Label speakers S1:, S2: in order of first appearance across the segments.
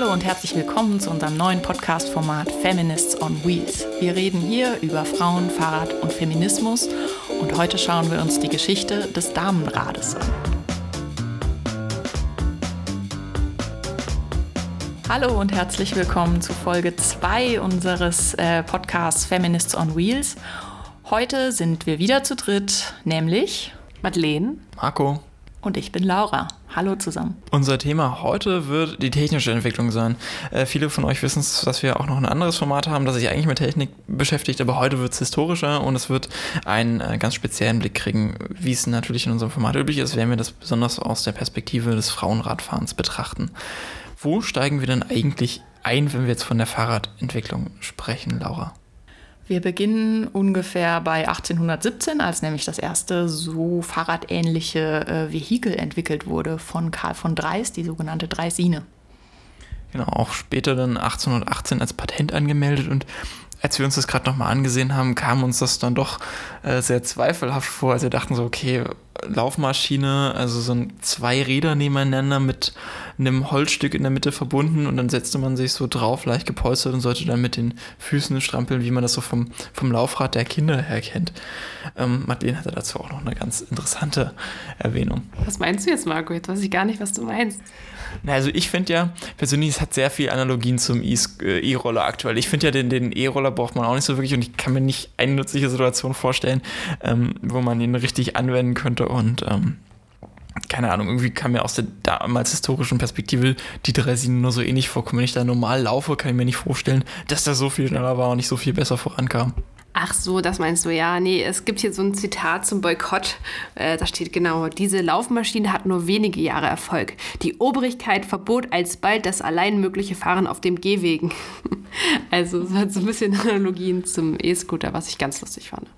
S1: Hallo und herzlich willkommen zu unserem neuen Podcast-Format Feminists on Wheels. Wir reden hier über Frauen, Fahrrad und Feminismus und heute schauen wir uns die Geschichte des Damenrades an. Hallo und herzlich willkommen zu Folge 2 unseres äh, Podcasts Feminists on Wheels. Heute sind wir wieder zu dritt, nämlich Madeleine,
S2: Marco
S1: und ich bin Laura. Hallo zusammen.
S2: Unser Thema heute wird die technische Entwicklung sein. Äh, viele von euch wissen, dass wir auch noch ein anderes Format haben, das sich eigentlich mit Technik beschäftigt, aber heute wird es historischer und es wird einen äh, ganz speziellen Blick kriegen, wie es natürlich in unserem Format üblich ist, werden wir das besonders aus der Perspektive des Frauenradfahrens betrachten. Wo steigen wir denn eigentlich ein, wenn wir jetzt von der Fahrradentwicklung sprechen, Laura?
S1: Wir beginnen ungefähr bei 1817, als nämlich das erste so fahrradähnliche äh, Vehikel entwickelt wurde von Karl von Dreis, die sogenannte Dreisine.
S2: Genau, auch später dann 1818 als Patent angemeldet und als wir uns das gerade nochmal angesehen haben, kam uns das dann doch äh, sehr zweifelhaft vor. Also wir dachten so, okay, Laufmaschine, also so ein zwei Räder nebeneinander mit einem Holzstück in der Mitte verbunden und dann setzte man sich so drauf, leicht gepolstert und sollte dann mit den Füßen strampeln, wie man das so vom, vom Laufrad der Kinder her kennt. Ähm, Madeleine hatte dazu auch noch eine ganz interessante Erwähnung.
S3: Was meinst du jetzt, Marco? Jetzt weiß ich gar nicht, was du meinst.
S2: Na, also ich finde ja, persönlich, es hat sehr viel Analogien zum äh, E-Roller aktuell. Ich finde ja, den, den E-Roller braucht man auch nicht so wirklich und ich kann mir nicht eine nützliche Situation vorstellen, ähm, wo man ihn richtig anwenden könnte und ähm, keine Ahnung, irgendwie kam mir aus der damals historischen Perspektive die Dresine nur so ähnlich vor. Wenn ich da normal laufe, kann ich mir nicht vorstellen, dass der so viel schneller war und nicht so viel besser vorankam.
S3: Ach so, das meinst du, ja. Nee, es gibt hier so ein Zitat zum Boykott. Äh, da steht genau, diese Laufmaschine hat nur wenige Jahre Erfolg. Die Obrigkeit verbot alsbald das allein mögliche Fahren auf dem Gehwegen. also es hat so ein bisschen Analogien zum E-Scooter, was ich ganz lustig fand.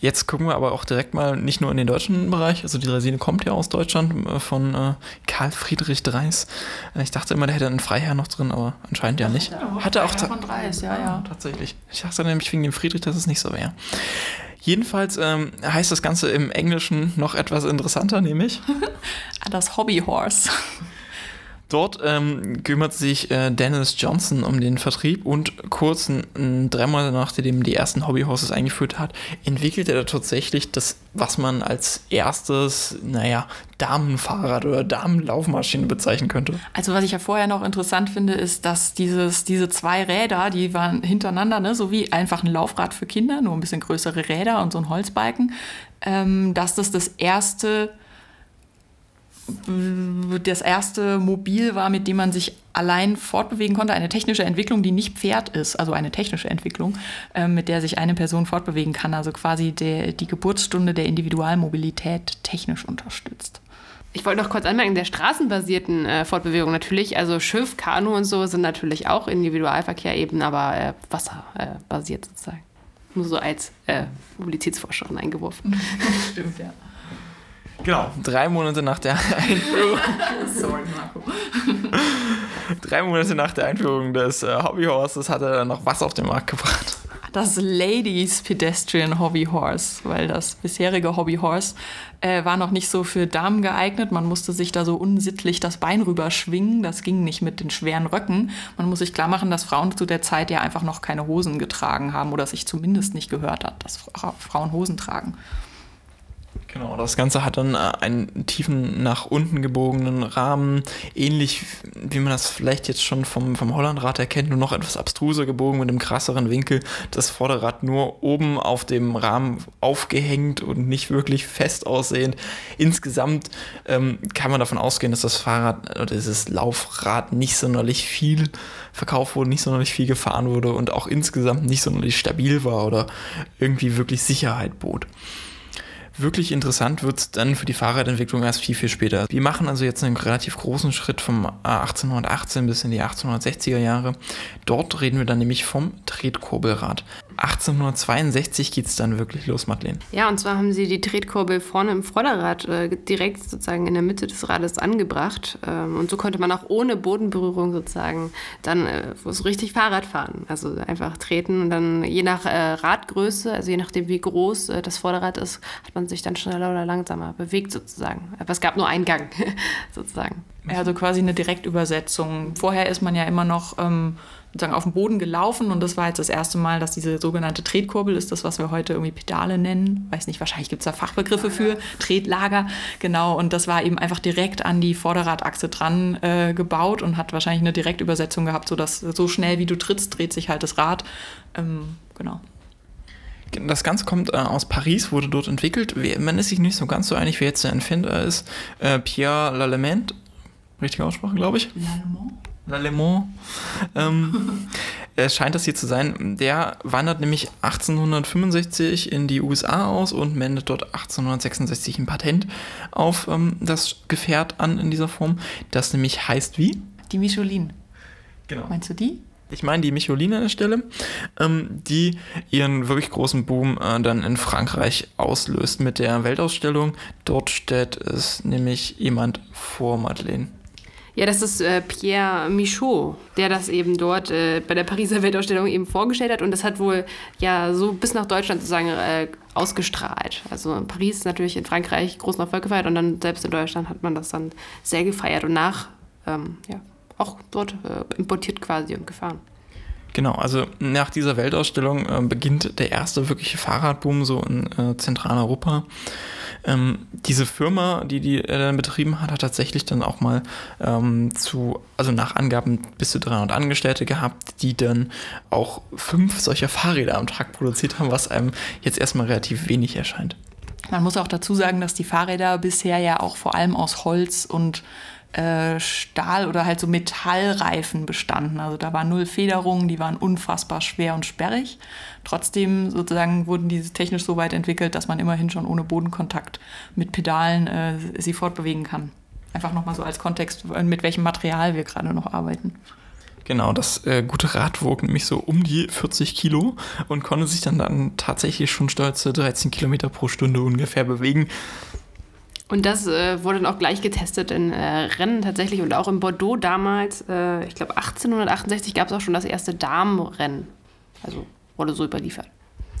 S2: Jetzt gucken wir aber auch direkt mal nicht nur in den deutschen Bereich, also die Resine kommt ja aus Deutschland äh, von äh, Karl Friedrich Dreis. Äh, ich dachte immer, der hätte einen Freiherr noch drin, aber anscheinend ja nicht.
S1: Hatte auch von Dreis, ja, ja.
S2: Tatsächlich. Ich dachte nämlich wegen dem Friedrich, dass es nicht so wäre. Jedenfalls ähm, heißt das Ganze im Englischen noch etwas interessanter, nämlich
S1: das Hobbyhorse.
S2: Dort ähm, kümmert sich äh, Dennis Johnson um den Vertrieb und kurz n, drei Monate nachdem die ersten Hobbyhorses eingeführt hat, entwickelt er tatsächlich das, was man als erstes, naja, Damenfahrrad oder Damenlaufmaschine bezeichnen könnte.
S1: Also was ich ja vorher noch interessant finde, ist, dass dieses, diese zwei Räder, die waren hintereinander, ne, so wie einfach ein Laufrad für Kinder, nur ein bisschen größere Räder und so ein Holzbalken, ähm, dass das das erste das erste Mobil war, mit dem man sich allein fortbewegen konnte. Eine technische Entwicklung, die nicht Pferd ist, also eine technische Entwicklung, äh, mit der sich eine Person fortbewegen kann. Also quasi der, die Geburtsstunde der Individualmobilität technisch unterstützt.
S3: Ich wollte noch kurz anmerken, der straßenbasierten äh, Fortbewegung natürlich, also Schiff, Kanu und so sind natürlich auch Individualverkehr eben, aber äh, wasserbasiert sozusagen. Nur so als äh, Mobilitätsforscherin eingeworfen.
S1: Stimmt, ja.
S2: Genau, drei Monate nach der Einführung. Sorry, Marco. drei Monate nach der Einführung des äh, Hobbyhorses hat er noch was auf den Markt gebracht.
S1: Das Ladies Pedestrian Hobbyhorse, weil das bisherige Hobbyhorse äh, war noch nicht so für Damen geeignet. Man musste sich da so unsittlich das Bein rüberschwingen. Das ging nicht mit den schweren Röcken. Man muss sich klar machen, dass Frauen zu der Zeit ja einfach noch keine Hosen getragen haben oder sich zumindest nicht gehört hat, dass Frauen Hosen tragen.
S2: Genau, das Ganze hat dann äh, einen tiefen nach unten gebogenen Rahmen, ähnlich wie man das vielleicht jetzt schon vom, vom Hollandrad erkennt, nur noch etwas abstruser gebogen mit einem krasseren Winkel. Das Vorderrad nur oben auf dem Rahmen aufgehängt und nicht wirklich fest aussehend. Insgesamt ähm, kann man davon ausgehen, dass das Fahrrad oder dieses Laufrad nicht sonderlich viel verkauft wurde, nicht sonderlich viel gefahren wurde und auch insgesamt nicht sonderlich stabil war oder irgendwie wirklich Sicherheit bot. Wirklich interessant wird es dann für die Fahrradentwicklung erst viel, viel später. Wir machen also jetzt einen relativ großen Schritt vom 1818 bis in die 1860er Jahre. Dort reden wir dann nämlich vom Tretkurbelrad. 1862 geht es dann wirklich los, Madeleine.
S3: Ja, und zwar haben sie die Tretkurbel vorne im Vorderrad äh, direkt sozusagen in der Mitte des Rades angebracht. Ähm, und so konnte man auch ohne Bodenberührung sozusagen dann äh, so richtig Fahrrad fahren. Also einfach treten und dann je nach äh, Radgröße, also je nachdem wie groß äh, das Vorderrad ist, hat man sich dann schneller oder langsamer bewegt sozusagen. Aber es gab nur einen Gang sozusagen.
S1: Also quasi eine Direktübersetzung. Vorher ist man ja immer noch ähm, sozusagen auf dem Boden gelaufen und das war jetzt das erste Mal, dass diese sogenannte Tretkurbel ist das, was wir heute irgendwie Pedale nennen. Weiß nicht, wahrscheinlich gibt es da Fachbegriffe für, Tretlager, genau. Und das war eben einfach direkt an die Vorderradachse dran äh, gebaut und hat wahrscheinlich eine Direktübersetzung gehabt, sodass so schnell wie du trittst, dreht sich halt das Rad. Ähm, genau.
S2: Das Ganze kommt äh, aus Paris, wurde dort entwickelt. Man ist sich nicht so ganz so einig, wer jetzt der Erfinder ist. Äh, Pierre Lallemand, richtige Aussprache, glaube ich. Lallemand. L'Allemand. Ähm, es scheint das hier zu sein. Der wandert nämlich 1865 in die USA aus und meldet dort 1866 ein Patent auf ähm, das Gefährt an in dieser Form, das nämlich heißt wie?
S1: Die Michelin.
S2: Genau.
S1: Meinst du die?
S2: Ich meine die Michelin an der Stelle, ähm, die ihren wirklich großen Boom äh, dann in Frankreich auslöst mit der Weltausstellung. Dort stellt es nämlich jemand vor Madeleine.
S3: Ja, das ist äh, Pierre Michaud, der das eben dort äh, bei der Pariser Weltausstellung eben vorgestellt hat. Und das hat wohl ja so bis nach Deutschland sozusagen äh, ausgestrahlt. Also in Paris natürlich in Frankreich großen Erfolg gefeiert und dann selbst in Deutschland hat man das dann sehr gefeiert und nach, ähm, ja, auch dort äh, importiert quasi und gefahren.
S2: Genau, also nach dieser Weltausstellung äh, beginnt der erste wirkliche Fahrradboom so in äh, Zentraleuropa. Ähm, diese Firma, die die er dann betrieben hat, hat tatsächlich dann auch mal ähm, zu, also nach Angaben bis zu 300 Angestellte gehabt, die dann auch fünf solcher Fahrräder am Tag produziert haben, was einem jetzt erstmal relativ wenig erscheint.
S1: Man muss auch dazu sagen, dass die Fahrräder bisher ja auch vor allem aus Holz und äh, Stahl oder halt so Metallreifen bestanden. Also da war null Federung, die waren unfassbar schwer und sperrig. Trotzdem sozusagen wurden diese technisch so weit entwickelt, dass man immerhin schon ohne Bodenkontakt mit Pedalen äh, sie fortbewegen kann. Einfach nochmal so als Kontext, mit welchem Material wir gerade noch arbeiten.
S2: Genau, das äh, gute Rad wog nämlich so um die 40 Kilo und konnte sich dann, dann tatsächlich schon stolze 13 Kilometer pro Stunde ungefähr bewegen.
S3: Und das äh, wurde dann auch gleich getestet in äh, Rennen tatsächlich und auch in Bordeaux damals, äh, ich glaube 1868 gab es auch schon das erste Damenrennen. Also wurde so überliefert.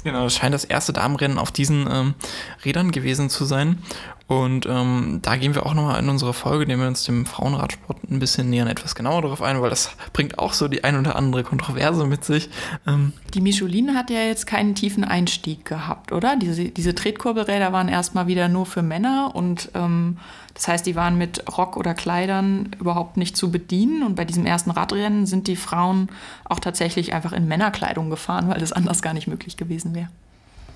S2: Genau, das scheint das erste Damenrennen auf diesen ähm, Rädern gewesen zu sein. Und ähm, da gehen wir auch nochmal in unserer Folge, indem wir uns dem Frauenradsport ein bisschen nähern, etwas genauer darauf ein, weil das bringt auch so die ein oder andere Kontroverse mit sich.
S1: Ähm die Michelin hat ja jetzt keinen tiefen Einstieg gehabt, oder? Diese, diese Tretkurbelräder waren erstmal wieder nur für Männer und ähm, das heißt, die waren mit Rock oder Kleidern überhaupt nicht zu bedienen. Und bei diesem ersten Radrennen sind die Frauen auch tatsächlich einfach in Männerkleidung gefahren, weil das anders gar nicht möglich gewesen wäre.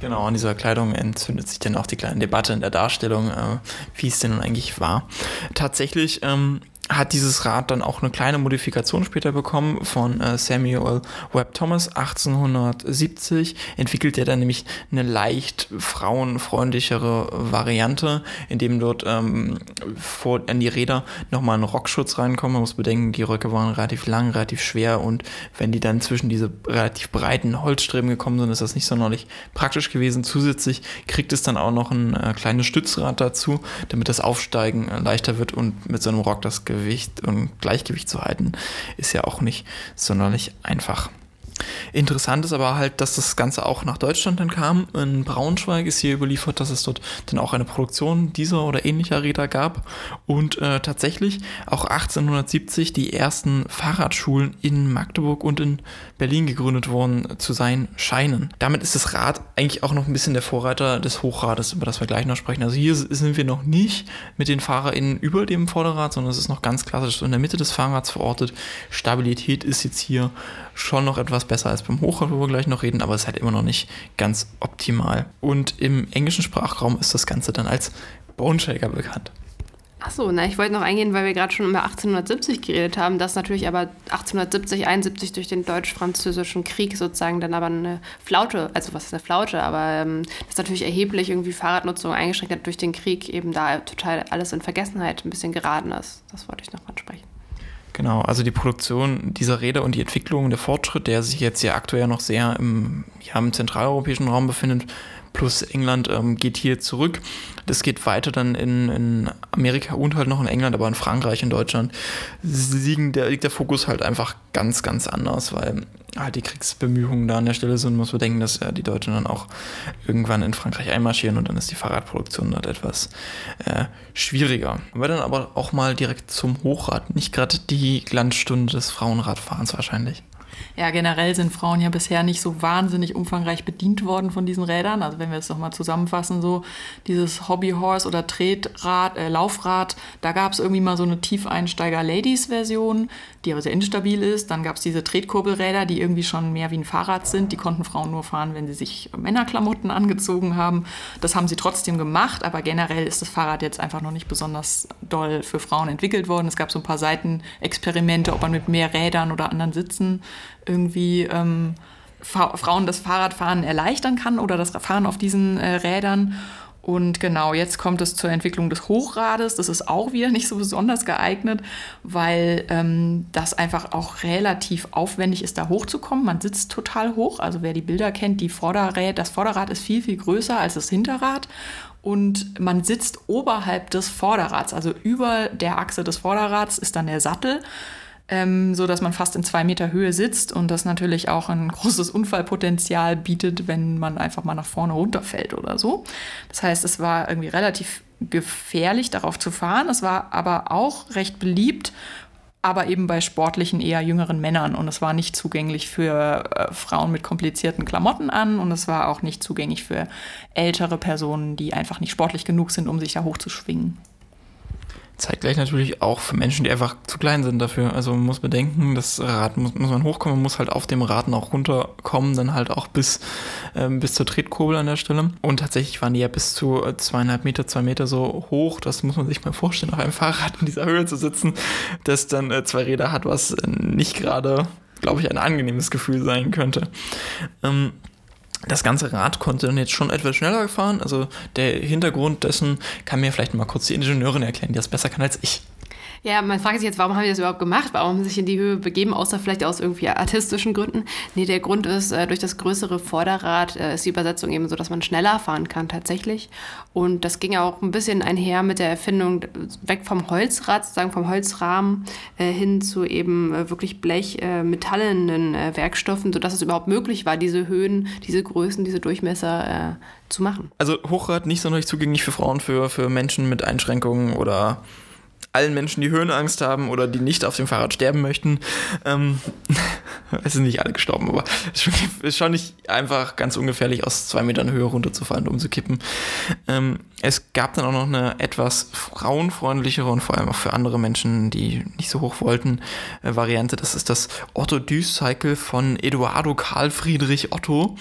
S2: Genau, an dieser Kleidung entzündet sich dann auch die kleine Debatte in der Darstellung, äh, wie es denn nun eigentlich war. Tatsächlich ähm, hat dieses Rad dann auch eine kleine Modifikation später bekommen von äh, Samuel Webb Thomas 1870. Entwickelt er dann nämlich eine leicht frauenfreundlichere Variante, indem dort ähm, vor, an die Räder nochmal ein Rockschutz reinkommt. Man muss bedenken, die Röcke waren relativ lang, relativ schwer und wenn die dann zwischen diese relativ breiten Holzstreben gekommen sind, ist das nicht sonderlich praktisch gewesen. Zusätzlich kriegt es dann auch noch ein äh, kleines Stützrad dazu, damit das Aufsteigen äh, leichter wird und mit so einem Rock das Gewicht Gewicht und Gleichgewicht zu halten, ist ja auch nicht sonderlich einfach. Interessant ist aber halt, dass das Ganze auch nach Deutschland dann kam. In Braunschweig ist hier überliefert, dass es dort dann auch eine Produktion dieser oder ähnlicher Räder gab und äh, tatsächlich auch 1870 die ersten Fahrradschulen in Magdeburg und in Berlin gegründet worden zu sein scheinen. Damit ist das Rad eigentlich auch noch ein bisschen der Vorreiter des Hochrades, über das wir gleich noch sprechen. Also hier sind wir noch nicht mit den FahrerInnen über dem Vorderrad, sondern es ist noch ganz klassisch so in der Mitte des Fahrrads verortet. Stabilität ist jetzt hier schon noch etwas besser als beim Hochrad, wo wir gleich noch reden, aber es ist halt immer noch nicht ganz optimal. Und im englischen Sprachraum ist das Ganze dann als Bone Shaker bekannt.
S3: Achso, na, ich wollte noch eingehen, weil wir gerade schon über 1870 geredet haben, dass natürlich aber 1870, 71 durch den deutsch-französischen Krieg sozusagen dann aber eine Flaute, also was ist eine Flaute, aber ähm, das natürlich erheblich irgendwie Fahrradnutzung eingeschränkt hat durch den Krieg, eben da total alles in Vergessenheit ein bisschen geraten ist. Das wollte ich noch ansprechen.
S2: Genau, also die Produktion dieser Räder und die Entwicklung, der Fortschritt, der sich jetzt ja aktuell noch sehr im, ja, im zentraleuropäischen Raum befindet, plus England ähm, geht hier zurück. Das geht weiter dann in, in Amerika und halt noch in England, aber in Frankreich und Deutschland liegen der, liegt der Fokus halt einfach ganz, ganz anders, weil halt die Kriegsbemühungen da an der Stelle sind, muss man denken, dass ja die Deutschen dann auch irgendwann in Frankreich einmarschieren und dann ist die Fahrradproduktion dort etwas äh, schwieriger. Wir dann aber auch mal direkt zum Hochrad, nicht gerade die Glanzstunde des Frauenradfahrens wahrscheinlich.
S1: Ja, generell sind Frauen ja bisher nicht so wahnsinnig umfangreich bedient worden von diesen Rädern. Also wenn wir es nochmal zusammenfassen, so dieses Hobbyhorse oder Tretrad, äh, Laufrad, da gab es irgendwie mal so eine Tiefeinsteiger-Ladies-Version, die aber sehr instabil ist. Dann gab es diese Tretkurbelräder, die irgendwie schon mehr wie ein Fahrrad sind. Die konnten Frauen nur fahren, wenn sie sich Männerklamotten angezogen haben. Das haben sie trotzdem gemacht, aber generell ist das Fahrrad jetzt einfach noch nicht besonders doll für Frauen entwickelt worden. Es gab so ein paar Seitenexperimente, ob man mit mehr Rädern oder anderen Sitzen irgendwie ähm, Frauen das Fahrradfahren erleichtern kann oder das Fahren auf diesen äh, Rädern. Und genau, jetzt kommt es zur Entwicklung des Hochrades. Das ist auch wieder nicht so besonders geeignet, weil ähm, das einfach auch relativ aufwendig ist, da hochzukommen. Man sitzt total hoch. Also wer die Bilder kennt, die Vorderrad, das Vorderrad ist viel, viel größer als das Hinterrad. Und man sitzt oberhalb des Vorderrads, also über der Achse des Vorderrads ist dann der Sattel ähm, so dass man fast in zwei Meter Höhe sitzt und das natürlich auch ein großes Unfallpotenzial bietet, wenn man einfach mal nach vorne runterfällt oder so. Das heißt, es war irgendwie relativ gefährlich, darauf zu fahren. Es war aber auch recht beliebt, aber eben bei sportlichen, eher jüngeren Männern. Und es war nicht zugänglich für äh, Frauen mit komplizierten Klamotten an und es war auch nicht zugänglich für ältere Personen, die einfach nicht sportlich genug sind, um sich da hochzuschwingen.
S2: Zeitgleich natürlich auch für Menschen, die einfach zu klein sind dafür. Also man muss bedenken, das Rad muss, muss man hochkommen, man muss halt auf dem Rad noch runterkommen, dann halt auch bis, ähm, bis zur Tretkurbel an der Stelle. Und tatsächlich waren die ja bis zu zweieinhalb Meter, zwei Meter so hoch. Das muss man sich mal vorstellen, auf einem Fahrrad in dieser Höhe zu sitzen, das dann äh, zwei Räder hat, was äh, nicht gerade, glaube ich, ein angenehmes Gefühl sein könnte. Ähm, das ganze Rad konnte dann jetzt schon etwas schneller fahren. Also der Hintergrund dessen kann mir vielleicht mal kurz die Ingenieurin erklären, die das besser kann als ich.
S3: Ja, man fragt sich jetzt, warum haben die das überhaupt gemacht? Warum haben sie sich in die Höhe begeben, außer vielleicht aus irgendwie artistischen Gründen? Nee, der Grund ist, äh, durch das größere Vorderrad äh, ist die Übersetzung eben so, dass man schneller fahren kann tatsächlich. Und das ging auch ein bisschen einher mit der Erfindung weg vom Holzrad, sozusagen vom Holzrahmen äh, hin zu eben äh, wirklich Blech, äh, metallenen äh, Werkstoffen, sodass es überhaupt möglich war, diese Höhen, diese Größen, diese Durchmesser zu machen.
S2: Also Hochrad nicht sonderlich zugänglich für Frauen, für, für Menschen mit Einschränkungen oder allen Menschen, die Höhenangst haben oder die nicht auf dem Fahrrad sterben möchten. Ähm, es sind nicht alle gestorben, aber es ist schon nicht einfach ganz ungefährlich, aus zwei Metern Höhe runterzufallen und umzukippen. Ähm, es gab dann auch noch eine etwas frauenfreundlichere und vor allem auch für andere Menschen, die nicht so hoch wollten, äh, Variante. Das ist das Otto Düs Cycle von Eduardo Karl Friedrich Otto.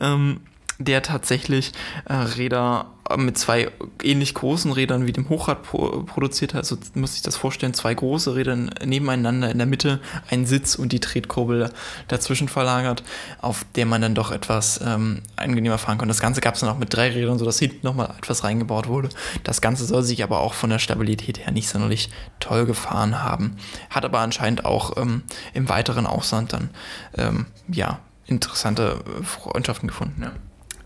S2: Ähm, der tatsächlich äh, Räder äh, mit zwei ähnlich großen Rädern wie dem Hochrad pro produziert hat. Also muss ich das vorstellen, zwei große Räder nebeneinander, in der Mitte ein Sitz und die Tretkurbel dazwischen verlagert, auf der man dann doch etwas ähm, angenehmer fahren konnte. Das Ganze gab es dann auch mit drei Rädern, sodass hinten nochmal etwas reingebaut wurde. Das Ganze soll sich aber auch von der Stabilität her nicht sonderlich toll gefahren haben. Hat aber anscheinend auch ähm, im weiteren Ausland dann ähm, ja, interessante Freundschaften gefunden. Ja.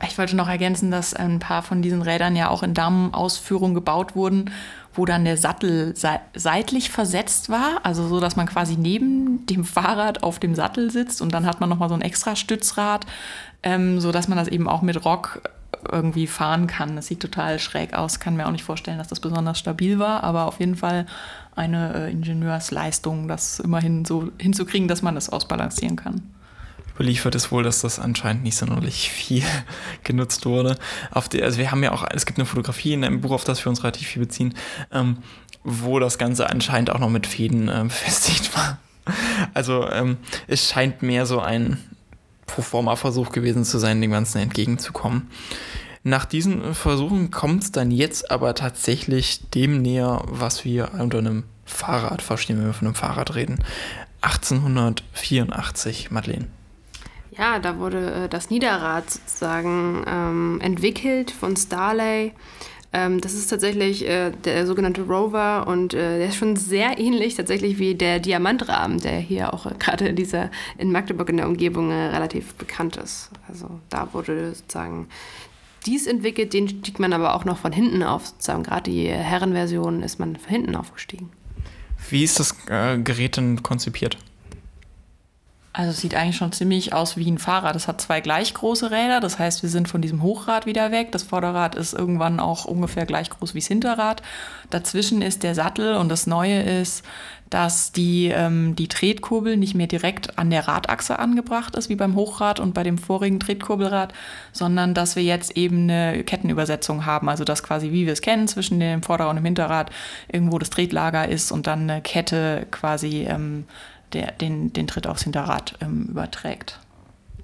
S1: Ich wollte noch ergänzen, dass ein paar von diesen Rädern ja auch in Damenausführung gebaut wurden, wo dann der Sattel seitlich versetzt war, also so, dass man quasi neben dem Fahrrad auf dem Sattel sitzt und dann hat man nochmal so ein extra Stützrad, ähm, so dass man das eben auch mit Rock irgendwie fahren kann. Das sieht total schräg aus, kann mir auch nicht vorstellen, dass das besonders stabil war, aber auf jeden Fall eine äh, Ingenieursleistung, das immerhin so hinzukriegen, dass man das ausbalancieren kann
S2: überliefert ist wohl, dass das anscheinend nicht sonderlich viel genutzt wurde. Auf die, also wir haben ja auch, es gibt eine Fotografie in einem Buch, auf das wir uns relativ viel beziehen, ähm, wo das Ganze anscheinend auch noch mit Fäden äh, befestigt war. Also ähm, es scheint mehr so ein Proforma-Versuch gewesen zu sein, dem Ganzen entgegenzukommen. Nach diesen Versuchen kommt es dann jetzt aber tatsächlich dem näher, was wir unter einem Fahrrad verstehen, wenn wir von einem Fahrrad reden. 1884, Madeleine.
S3: Ja, da wurde äh, das Niederrad sozusagen ähm, entwickelt von Starley. Ähm, das ist tatsächlich äh, der sogenannte Rover und äh, der ist schon sehr ähnlich tatsächlich wie der Diamantrahmen, der hier auch äh, gerade in dieser in Magdeburg in der Umgebung äh, relativ bekannt ist. Also da wurde sozusagen dies entwickelt, den stieg man aber auch noch von hinten auf. Sozusagen gerade die Herrenversion ist man von hinten aufgestiegen.
S2: Wie ist das äh, Gerät denn konzipiert?
S1: Also es sieht eigentlich schon ziemlich aus wie ein Fahrrad. Es hat zwei gleich große Räder, das heißt, wir sind von diesem Hochrad wieder weg. Das Vorderrad ist irgendwann auch ungefähr gleich groß wie das Hinterrad. Dazwischen ist der Sattel und das Neue ist, dass die, ähm, die Tretkurbel nicht mehr direkt an der Radachse angebracht ist, wie beim Hochrad und bei dem vorigen Tretkurbelrad, sondern dass wir jetzt eben eine Kettenübersetzung haben. Also dass quasi, wie wir es kennen, zwischen dem Vorder- und dem Hinterrad irgendwo das Tretlager ist und dann eine Kette quasi ähm, der den, den Tritt aufs Hinterrad ähm, überträgt.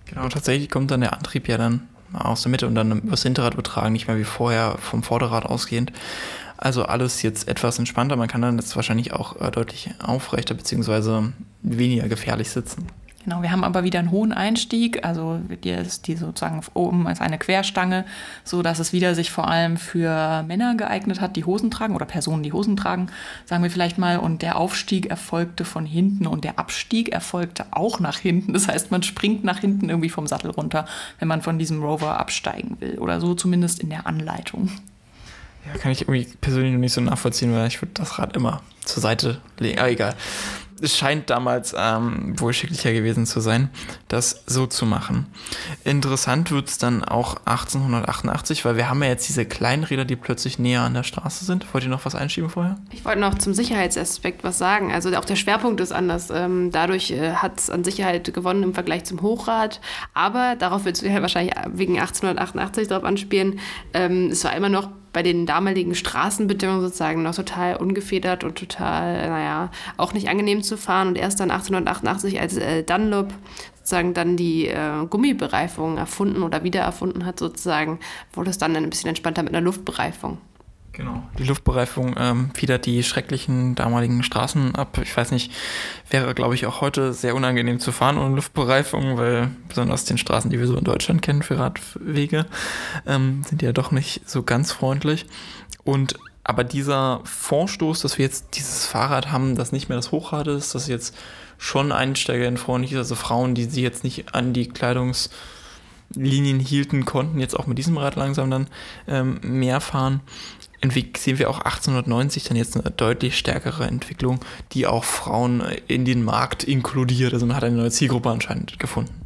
S2: Genau, tatsächlich kommt dann der Antrieb ja dann aus der Mitte und dann übers Hinterrad übertragen, nicht mehr wie vorher vom Vorderrad ausgehend. Also alles jetzt etwas entspannter. Man kann dann jetzt wahrscheinlich auch äh, deutlich aufrechter bzw. weniger gefährlich sitzen.
S1: Genau, wir haben aber wieder einen hohen Einstieg, also die ist die sozusagen oben als eine Querstange, so dass es wieder sich vor allem für Männer geeignet hat, die Hosen tragen oder Personen, die Hosen tragen, sagen wir vielleicht mal. Und der Aufstieg erfolgte von hinten und der Abstieg erfolgte auch nach hinten. Das heißt, man springt nach hinten irgendwie vom Sattel runter, wenn man von diesem Rover absteigen will oder so zumindest in der Anleitung.
S2: Ja, kann ich irgendwie persönlich noch nicht so nachvollziehen, weil ich würde das Rad immer zur Seite legen. Aber egal es scheint damals ähm, wohl schicklicher gewesen zu sein, das so zu machen. Interessant wird es dann auch 1888, weil wir haben ja jetzt diese kleinen Räder, die plötzlich näher an der Straße sind. Wollt ihr noch was einschieben vorher?
S3: Ich wollte noch zum Sicherheitsaspekt was sagen. Also auch der Schwerpunkt ist anders. Ähm, dadurch äh, hat es an Sicherheit gewonnen im Vergleich zum Hochrad. Aber darauf wird es wahrscheinlich wegen 1888 darauf anspielen. Ähm, es war immer noch bei den damaligen Straßenbedingungen sozusagen noch total ungefedert und total, naja, auch nicht angenehm zu fahren. Und erst dann 1888, als äh, Dunlop sozusagen dann die äh, Gummibereifung erfunden oder wiedererfunden hat, sozusagen, wurde es dann ein bisschen entspannter mit einer Luftbereifung.
S2: Genau. Die Luftbereifung ähm, federt die schrecklichen damaligen Straßen ab. Ich weiß nicht, wäre, glaube ich, auch heute sehr unangenehm zu fahren ohne Luftbereifung, weil besonders den Straßen, die wir so in Deutschland kennen für Radwege, ähm, sind ja doch nicht so ganz freundlich. Und aber dieser Vorstoß, dass wir jetzt dieses Fahrrad haben, das nicht mehr das Hochrad ist, das jetzt schon Einsteiger freundlich ist, also Frauen, die sich jetzt nicht an die Kleidungslinien hielten, konnten jetzt auch mit diesem Rad langsam dann ähm, mehr fahren sehen wir auch 1890 dann jetzt eine deutlich stärkere Entwicklung, die auch Frauen in den Markt inkludiert. Also man hat eine neue Zielgruppe anscheinend gefunden.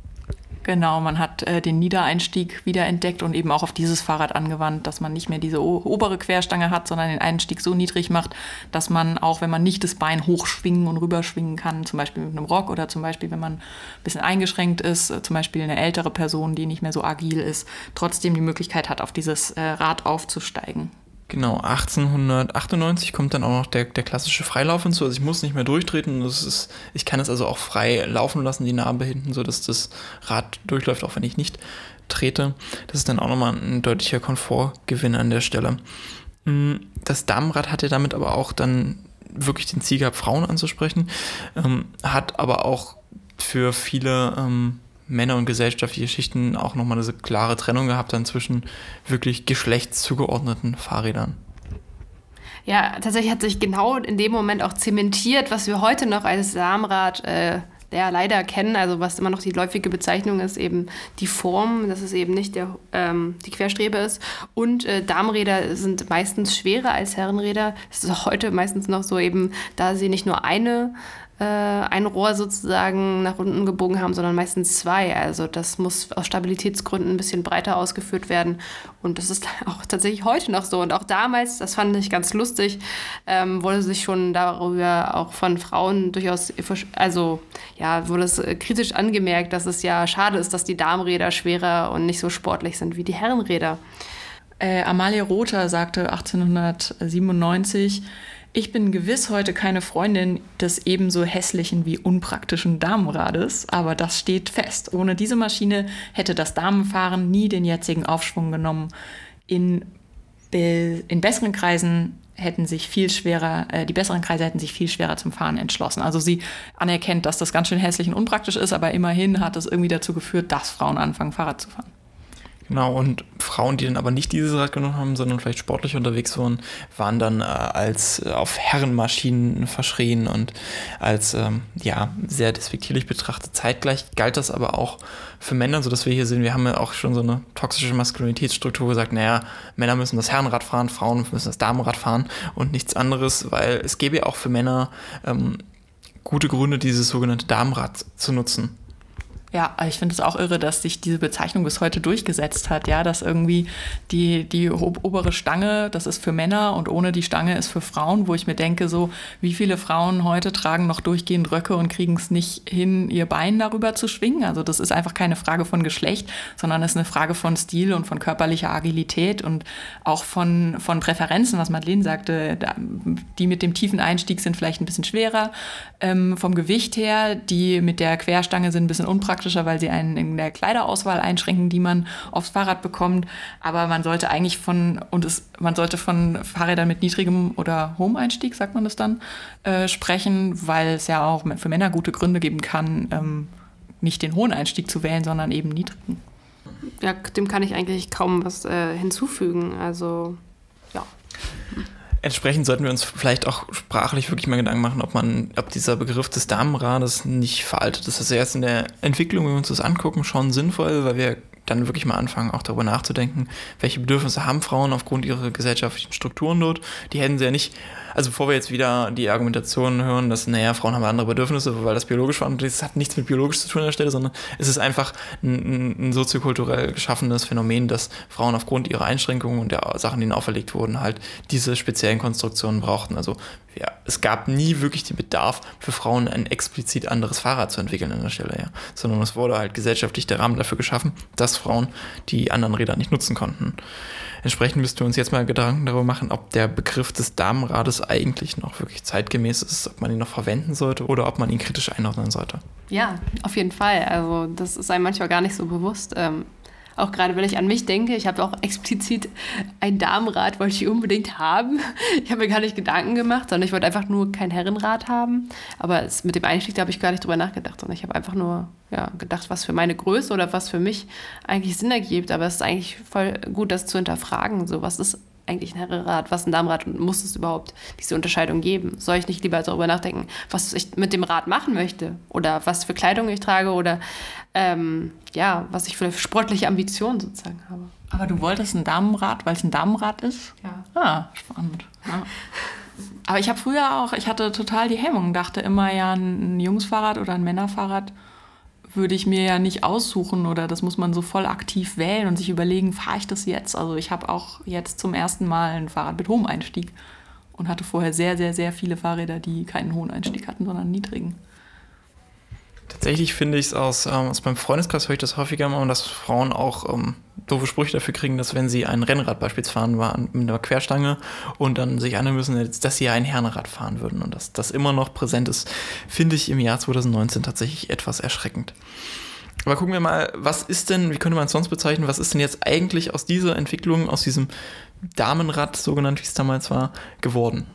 S1: Genau, man hat äh, den Niedereinstieg wiederentdeckt und eben auch auf dieses Fahrrad angewandt, dass man nicht mehr diese obere Querstange hat, sondern den Einstieg so niedrig macht, dass man auch, wenn man nicht das Bein hochschwingen und rüberschwingen kann, zum Beispiel mit einem Rock oder zum Beispiel, wenn man ein bisschen eingeschränkt ist, äh, zum Beispiel eine ältere Person, die nicht mehr so agil ist, trotzdem die Möglichkeit hat, auf dieses äh, Rad aufzusteigen.
S2: Genau, 1898 kommt dann auch noch der, der klassische Freilauf hinzu. Also ich muss nicht mehr durchtreten. Das ist, ich kann es also auch frei laufen lassen, die Narbe hinten, sodass das Rad durchläuft, auch wenn ich nicht trete. Das ist dann auch nochmal ein deutlicher Komfortgewinn an der Stelle. Hm, das Damenrad hat ja damit aber auch dann wirklich den Ziel gehabt, Frauen anzusprechen, ähm, hat aber auch für viele ähm, Männer- und gesellschaftliche Schichten auch nochmal eine klare Trennung gehabt dann zwischen wirklich geschlechtszugeordneten Fahrrädern.
S3: Ja, tatsächlich hat sich genau in dem Moment auch zementiert, was wir heute noch als Samenrad äh, ja, leider kennen, also was immer noch die läufige Bezeichnung ist, eben die Form, dass es eben nicht der, ähm, die Querstrebe ist. Und äh, Damenräder sind meistens schwerer als Herrenräder. Das ist auch heute meistens noch so eben, da sie nicht nur eine äh, ein Rohr sozusagen nach unten gebogen haben, sondern meistens zwei. Also das muss aus Stabilitätsgründen ein bisschen breiter ausgeführt werden. Und das ist auch tatsächlich heute noch so. Und auch damals, das fand ich ganz lustig, ähm, wurde sich schon darüber auch von Frauen durchaus, also ja, wurde es kritisch angemerkt, dass es ja schade ist, dass die Damenräder schwerer und nicht so sportlich sind wie die Herrenräder.
S1: Äh, Amalie Rother sagte 1897, ich bin gewiss heute keine Freundin des ebenso hässlichen wie unpraktischen Damenrades, aber das steht fest. Ohne diese Maschine hätte das Damenfahren nie den jetzigen Aufschwung genommen. In, be in besseren Kreisen hätten sich viel schwerer, äh, die besseren Kreise hätten sich viel schwerer zum Fahren entschlossen. Also sie anerkennt, dass das ganz schön hässlich und unpraktisch ist, aber immerhin hat es irgendwie dazu geführt, dass Frauen anfangen, Fahrrad zu fahren.
S2: Genau, und Frauen, die dann aber nicht dieses Rad genommen haben, sondern vielleicht sportlich unterwegs waren, waren dann äh, als äh, auf Herrenmaschinen verschrien und als ähm, ja, sehr despektierlich betrachtet. Zeitgleich galt das aber auch für Männer, sodass wir hier sehen, wir haben ja auch schon so eine toxische Maskulinitätsstruktur gesagt, naja, Männer müssen das Herrenrad fahren, Frauen müssen das Damenrad fahren und nichts anderes, weil es gäbe ja auch für Männer ähm, gute Gründe, dieses sogenannte Damenrad zu nutzen.
S1: Ja, ich finde es auch irre, dass sich diese Bezeichnung bis heute durchgesetzt hat, ja, dass irgendwie die, die obere Stange, das ist für Männer und ohne die Stange ist für Frauen, wo ich mir denke, so, wie viele Frauen heute tragen noch durchgehend Röcke und kriegen es nicht hin, ihr Bein darüber zu schwingen. Also das ist einfach keine Frage von Geschlecht, sondern es ist eine Frage von Stil und von körperlicher Agilität und auch von, von Präferenzen, was Madeleine sagte, die mit dem tiefen Einstieg sind vielleicht ein bisschen schwerer ähm, vom Gewicht her, die mit der Querstange sind ein bisschen unpraktisch praktischer, weil sie einen in der Kleiderauswahl einschränken, die man aufs Fahrrad bekommt. Aber man sollte eigentlich von, und es, man sollte von Fahrrädern mit niedrigem oder hohem Einstieg, sagt man das dann, äh, sprechen, weil es ja auch für Männer gute Gründe geben kann, ähm, nicht den hohen Einstieg zu wählen, sondern eben niedrigen.
S3: Ja, dem kann ich eigentlich kaum was äh, hinzufügen. Also, ja.
S2: Entsprechend sollten wir uns vielleicht auch sprachlich wirklich mal Gedanken machen, ob man, ob dieser Begriff des Damenrades nicht veraltet ist. Das ist erst in der Entwicklung, wenn wir uns das angucken, schon sinnvoll, weil wir dann wirklich mal anfangen, auch darüber nachzudenken, welche Bedürfnisse haben Frauen aufgrund ihrer gesellschaftlichen Strukturen dort. Die hätten sie ja nicht also bevor wir jetzt wieder die Argumentation hören, dass, naja, Frauen haben andere Bedürfnisse, weil das biologisch war, das hat nichts mit biologisch zu tun an der Stelle, sondern es ist einfach ein, ein soziokulturell geschaffenes Phänomen, dass Frauen aufgrund ihrer Einschränkungen und der Sachen, die ihnen auferlegt wurden, halt diese speziellen Konstruktionen brauchten. Also ja, es gab nie wirklich den Bedarf für Frauen, ein explizit anderes Fahrrad zu entwickeln an der Stelle, ja. Sondern es wurde halt gesellschaftlich der Rahmen dafür geschaffen, dass Frauen die anderen Räder nicht nutzen konnten. Entsprechend müssten wir uns jetzt mal Gedanken darüber machen, ob der Begriff des Damenrades eigentlich noch wirklich zeitgemäß ist, ob man ihn noch verwenden sollte oder ob man ihn kritisch einordnen sollte.
S3: Ja, auf jeden Fall. Also das ist einem manchmal gar nicht so bewusst. Auch gerade, wenn ich an mich denke, ich habe auch explizit ein Damenrad, wollte ich unbedingt haben. Ich habe mir gar nicht Gedanken gemacht, sondern ich wollte einfach nur kein Herrenrad haben. Aber es, mit dem Einstieg, da habe ich gar nicht drüber nachgedacht, sondern ich habe einfach nur ja, gedacht, was für meine Größe oder was für mich eigentlich Sinn ergibt. Aber es ist eigentlich voll gut, das zu hinterfragen. So, was ist eigentlich ein Herrenrad, was ein Damenrad und muss es überhaupt diese Unterscheidung geben? Soll ich nicht lieber darüber nachdenken, was ich mit dem Rad machen möchte oder was für Kleidung ich trage oder ähm, ja, was ich für sportliche Ambitionen sozusagen habe?
S1: Aber du wolltest ein Damenrad, weil es ein Damenrad ist?
S3: Ja.
S1: Ah, spannend. Ja. Aber ich habe früher auch, ich hatte total die Hemmung, dachte immer ja, ein Jungsfahrrad oder ein Männerfahrrad würde ich mir ja nicht aussuchen oder das muss man so voll aktiv wählen und sich überlegen, fahre ich das jetzt? Also ich habe auch jetzt zum ersten Mal ein Fahrrad mit hohem Einstieg und hatte vorher sehr, sehr, sehr viele Fahrräder, die keinen hohen Einstieg hatten, sondern niedrigen.
S2: Tatsächlich finde ich es aus, ähm, aus meinem Freundeskreis höre ich das häufiger mal, dass Frauen auch ähm, doofe Sprüche dafür kriegen, dass wenn sie ein Rennrad beispielsweise fahren waren mit einer Querstange und dann sich anhören müssen, dass sie ein Herrenrad fahren würden und dass das immer noch präsent ist, finde ich im Jahr 2019 tatsächlich etwas erschreckend. Aber gucken wir mal, was ist denn, wie könnte man es sonst bezeichnen, was ist denn jetzt eigentlich aus dieser Entwicklung, aus diesem Damenrad, so genannt wie es damals war, geworden?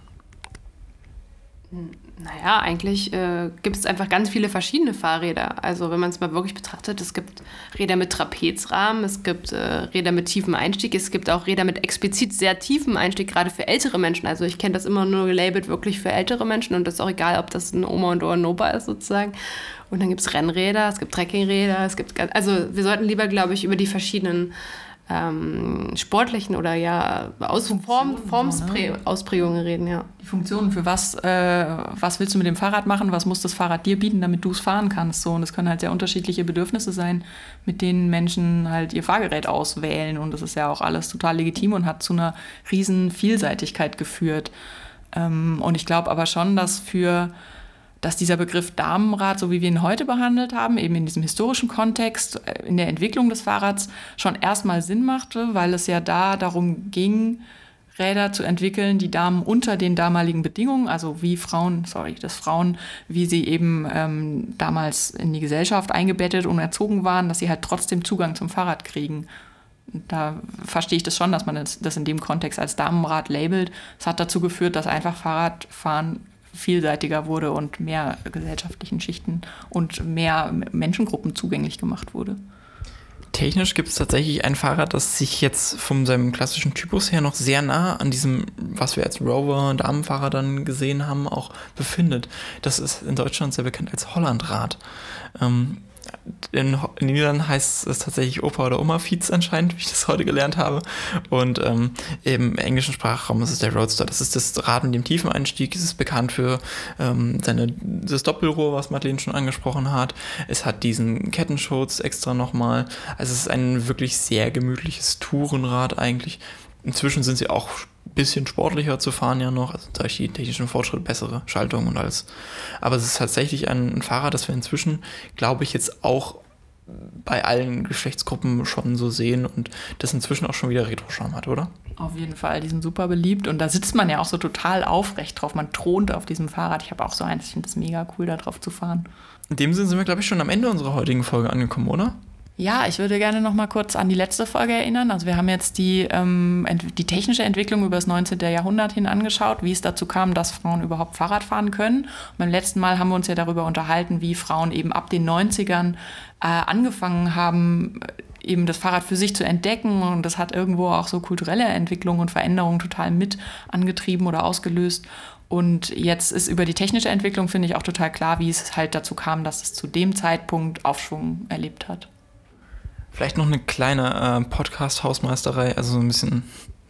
S3: Naja, eigentlich äh, gibt es einfach ganz viele verschiedene Fahrräder. Also wenn man es mal wirklich betrachtet, es gibt Räder mit Trapezrahmen, es gibt äh, Räder mit tiefem Einstieg, es gibt auch Räder mit explizit sehr tiefem Einstieg, gerade für ältere Menschen. Also ich kenne das immer nur gelabelt wirklich für ältere Menschen und das ist auch egal, ob das ein Oma und ein Opa ist sozusagen. Und dann gibt es Rennräder, es gibt Trekkingräder, es gibt, also wir sollten lieber, glaube ich, über die verschiedenen ähm, sportlichen oder ja Aus Form, Formsprägungen ne? reden, ja.
S1: Die Funktionen, für was, äh, was willst du mit dem Fahrrad machen, was muss das Fahrrad dir bieten, damit du es fahren kannst. So. Und es können halt sehr unterschiedliche Bedürfnisse sein, mit denen Menschen halt ihr Fahrgerät auswählen. Und das ist ja auch alles total legitim und hat zu einer riesen Vielseitigkeit geführt. Ähm, und ich glaube aber schon, dass für dass dieser Begriff Damenrad, so wie wir ihn heute behandelt haben, eben in diesem historischen Kontext, äh, in der Entwicklung des Fahrrads schon erstmal Sinn machte, weil es ja da darum ging, Räder zu entwickeln, die Damen unter den damaligen Bedingungen, also wie Frauen, sorry, dass Frauen, wie sie eben ähm, damals in die Gesellschaft eingebettet und erzogen waren, dass sie halt trotzdem Zugang zum Fahrrad kriegen. Da verstehe ich das schon, dass man das in dem Kontext als Damenrad labelt. Es hat dazu geführt, dass einfach Fahrradfahren vielseitiger wurde und mehr gesellschaftlichen Schichten und mehr Menschengruppen zugänglich gemacht wurde.
S2: Technisch gibt es tatsächlich ein Fahrrad, das sich jetzt von seinem klassischen Typus her noch sehr nah an diesem, was wir als Rover Damenfahrrad dann gesehen haben, auch befindet. Das ist in Deutschland sehr bekannt als Hollandrad. Ähm, in, in den Niederlanden heißt es tatsächlich Opa oder Oma Fiets anscheinend, wie ich das heute gelernt habe. Und ähm, im englischen Sprachraum ist es der Roadster. Das ist das Rad mit dem tiefen Einstieg. Es ist bekannt für ähm, seine, das Doppelrohr, was Madeleine schon angesprochen hat. Es hat diesen Kettenschutz extra nochmal. Also es ist ein wirklich sehr gemütliches Tourenrad eigentlich. Inzwischen sind sie auch bisschen sportlicher zu fahren ja noch, also durch die technischen Fortschritte bessere Schaltungen und alles. Aber es ist tatsächlich ein, ein Fahrrad, das wir inzwischen, glaube ich, jetzt auch bei allen Geschlechtsgruppen schon so sehen und das inzwischen auch schon wieder Retro-Charme hat, oder?
S1: Auf jeden Fall, die sind super beliebt und da sitzt man ja auch so total aufrecht drauf. Man thront auf diesem Fahrrad. Ich habe auch so eins, ich finde es mega cool, da drauf zu fahren.
S2: In dem Sinne sind wir, glaube ich, schon am Ende unserer heutigen Folge angekommen, oder?
S1: Ja, ich würde gerne noch mal kurz an die letzte Folge erinnern. Also wir haben jetzt die, ähm, die technische Entwicklung über das 19. Jahrhundert hin angeschaut, wie es dazu kam, dass Frauen überhaupt Fahrrad fahren können. Und beim letzten Mal haben wir uns ja darüber unterhalten, wie Frauen eben ab den 90ern äh, angefangen haben, eben das Fahrrad für sich zu entdecken. Und das hat irgendwo auch so kulturelle Entwicklungen und Veränderungen total mit angetrieben oder ausgelöst. Und jetzt ist über die technische Entwicklung, finde ich, auch total klar, wie es halt dazu kam, dass es zu dem Zeitpunkt Aufschwung erlebt hat.
S2: Vielleicht noch eine kleine äh, Podcast-Hausmeisterei, also so ein bisschen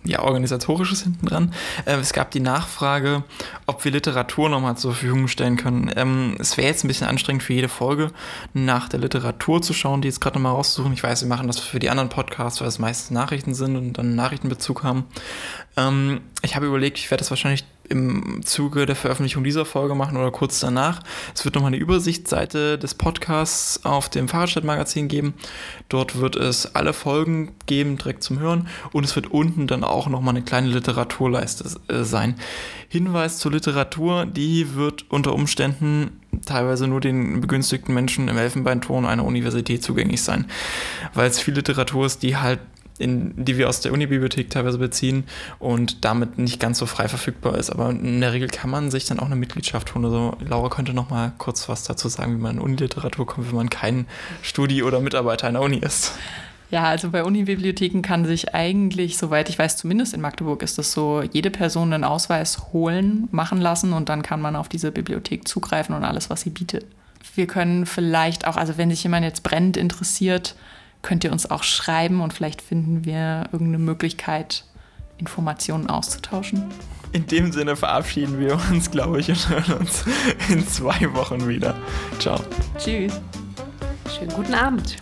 S2: ja, organisatorisches hinten dran. Äh, es gab die Nachfrage, ob wir Literatur nochmal zur Verfügung stellen können. Ähm, es wäre jetzt ein bisschen anstrengend für jede Folge, nach der Literatur zu schauen, die jetzt gerade nochmal rauszusuchen. Ich weiß, wir machen das für die anderen Podcasts, weil es meistens Nachrichten sind und dann Nachrichtenbezug haben. Ähm, ich habe überlegt, ich werde das wahrscheinlich im Zuge der Veröffentlichung dieser Folge machen oder kurz danach. Es wird nochmal eine Übersichtsseite des Podcasts auf dem Fahrradstadtmagazin geben. Dort wird es alle Folgen geben, direkt zum Hören. Und es wird unten dann auch nochmal eine kleine Literaturleiste äh, sein. Hinweis zur Literatur, die wird unter Umständen teilweise nur den begünstigten Menschen im Elfenbeinturm einer Universität zugänglich sein. Weil es viel Literatur ist, die halt in, die wir aus der Unibibliothek teilweise beziehen und damit nicht ganz so frei verfügbar ist. Aber in der Regel kann man sich dann auch eine Mitgliedschaft holen. Also Laura könnte noch mal kurz was dazu sagen, wie man in Uniliteratur kommt, wenn man kein Studi- oder Mitarbeiter einer Uni ist.
S1: Ja, also bei Unibibliotheken kann sich eigentlich, soweit ich weiß, zumindest in Magdeburg ist das so, jede Person einen Ausweis holen, machen lassen und dann kann man auf diese Bibliothek zugreifen und alles, was sie bietet. Wir können vielleicht auch, also wenn sich jemand jetzt brennend interessiert, könnt ihr uns auch schreiben und vielleicht finden wir irgendeine Möglichkeit, Informationen auszutauschen.
S2: In dem Sinne verabschieden wir uns, glaube ich, und hören uns in zwei Wochen wieder. Ciao.
S1: Tschüss.
S3: Schönen guten Abend.